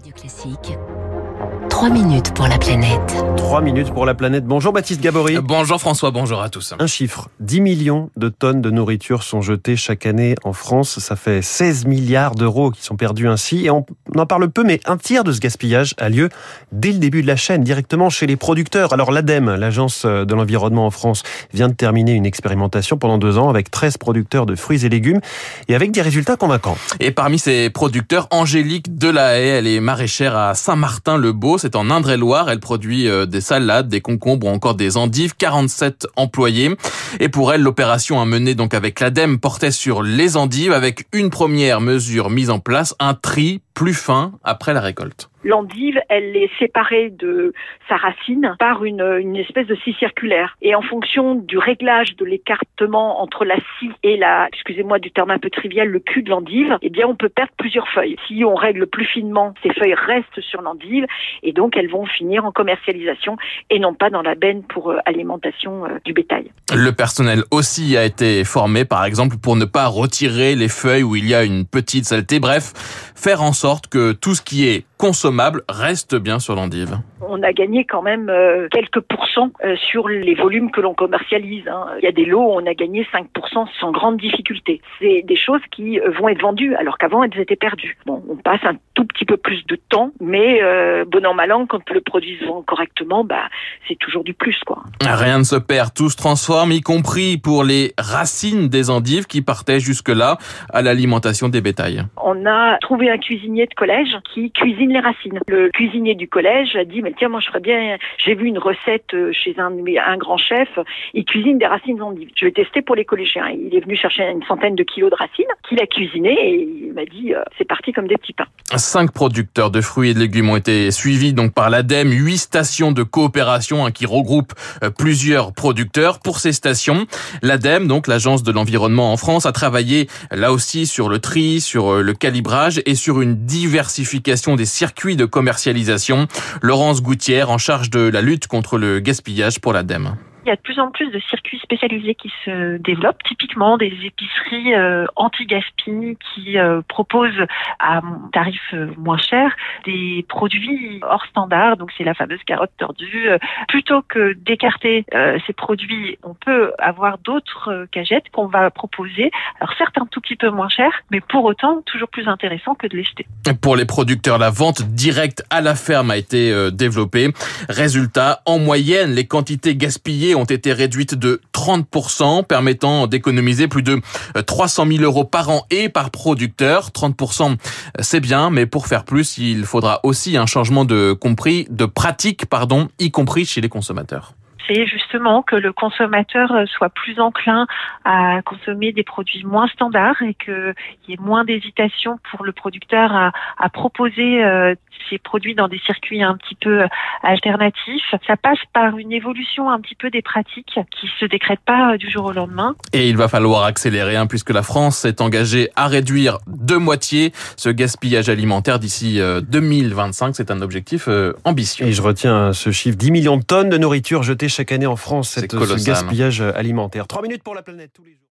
Radio Classique. 3 minutes pour la planète. 3 minutes pour la planète. Bonjour Baptiste Gabory. Bonjour François, bonjour à tous. Un chiffre, 10 millions de tonnes de nourriture sont jetées chaque année en France. Ça fait 16 milliards d'euros qui sont perdus ainsi. Et on en parle peu, mais un tiers de ce gaspillage a lieu dès le début de la chaîne, directement chez les producteurs. Alors l'ADEME, l'Agence de l'environnement en France, vient de terminer une expérimentation pendant deux ans avec 13 producteurs de fruits et légumes et avec des résultats convaincants. Et parmi ces producteurs, Angélique Delahaye, elle est maraîchère à Saint-Martin-le-Beau. C'est en Indre-et-Loire. Elle produit euh, des salades, des concombres ou encore des endives. 47 employés. Et pour elle, l'opération à mener donc avec l'ADEME portait sur les endives avec une première mesure mise en place, un tri plus fin après la récolte. L'endive, elle est séparée de sa racine par une, une espèce de scie circulaire. Et en fonction du réglage de l'écartement entre la scie et la, excusez-moi du terme un peu trivial, le cul de l'endive, eh bien, on peut perdre plusieurs feuilles. Si on règle plus finement, ces feuilles restent sur l'endive et donc elles vont finir en commercialisation et non pas dans la benne pour euh, alimentation euh, du bétail. Le personnel aussi a été formé, par exemple, pour ne pas retirer les feuilles où il y a une petite saleté. Bref, faire en sorte que tout ce qui est consommable reste bien sur l'endive on a gagné quand même euh, quelques pourcents euh, sur les volumes que l'on commercialise. Hein. Il y a des lots où on a gagné 5% sans grande difficulté. C'est des choses qui euh, vont être vendues alors qu'avant elles étaient perdues. Bon, on passe un tout petit peu plus de temps, mais bon an mal an, quand le produit se vend correctement, bah c'est toujours du plus quoi. Rien ne se perd, tout se transforme, y compris pour les racines des endives qui partaient jusque-là à l'alimentation des bétails. On a trouvé un cuisinier de collège qui cuisine les racines. Le cuisinier du collège a dit mais tiens, moi je ferais bien, j'ai vu une recette euh, chez un, un grand chef, il cuisine des racines d'endive. Je vais tester pour les collégiens. Il est venu chercher une centaine de kilos de racines qu'il a cuisiné et il m'a dit, euh, c'est parti comme des petits pains. Cinq producteurs de fruits et de légumes ont été suivis donc par l'ADEME, huit stations de coopération hein, qui regroupent euh, plusieurs producteurs. Pour ces stations, l'ADEME, donc l'agence de l'environnement en France, a travaillé là aussi sur le tri, sur le calibrage et sur une diversification des circuits de commercialisation. Laurence Gouttière en charge de la lutte contre le gaspillage pour l'ADEME. Il y a de plus en plus de circuits spécialisés qui se développent, typiquement des épiceries euh, anti-gaspi qui euh, proposent à tarif euh, moins cher des produits hors standard, donc c'est la fameuse carotte tordue. Plutôt que d'écarter ces produits, on peut avoir d'autres cagettes qu'on va proposer. Alors certes un tout petit peu moins cher, mais pour autant toujours plus intéressant que de les jeter. Pour les producteurs, la vente directe à la ferme a été développée. Résultat, en moyenne, les quantités gaspillées ont été réduites de 30%, permettant d'économiser plus de 300 000 euros par an et par producteur. 30%, c'est bien, mais pour faire plus, il faudra aussi un changement de compris, de pratique, pardon, y compris chez les consommateurs c'est justement que le consommateur soit plus enclin à consommer des produits moins standards et qu'il y ait moins d'hésitation pour le producteur à, à proposer euh, ces produits dans des circuits un petit peu alternatifs. Ça passe par une évolution un petit peu des pratiques qui se décrètent pas du jour au lendemain. Et il va falloir accélérer hein, puisque la France s'est engagée à réduire de moitié ce gaspillage alimentaire d'ici 2025. Euh, C'est un objectif euh, ambitieux. Et je retiens ce chiffre 10 millions de tonnes de nourriture jetées chaque année en France, cette, ce gaspillage alimentaire. Trois minutes pour la planète tous les jours.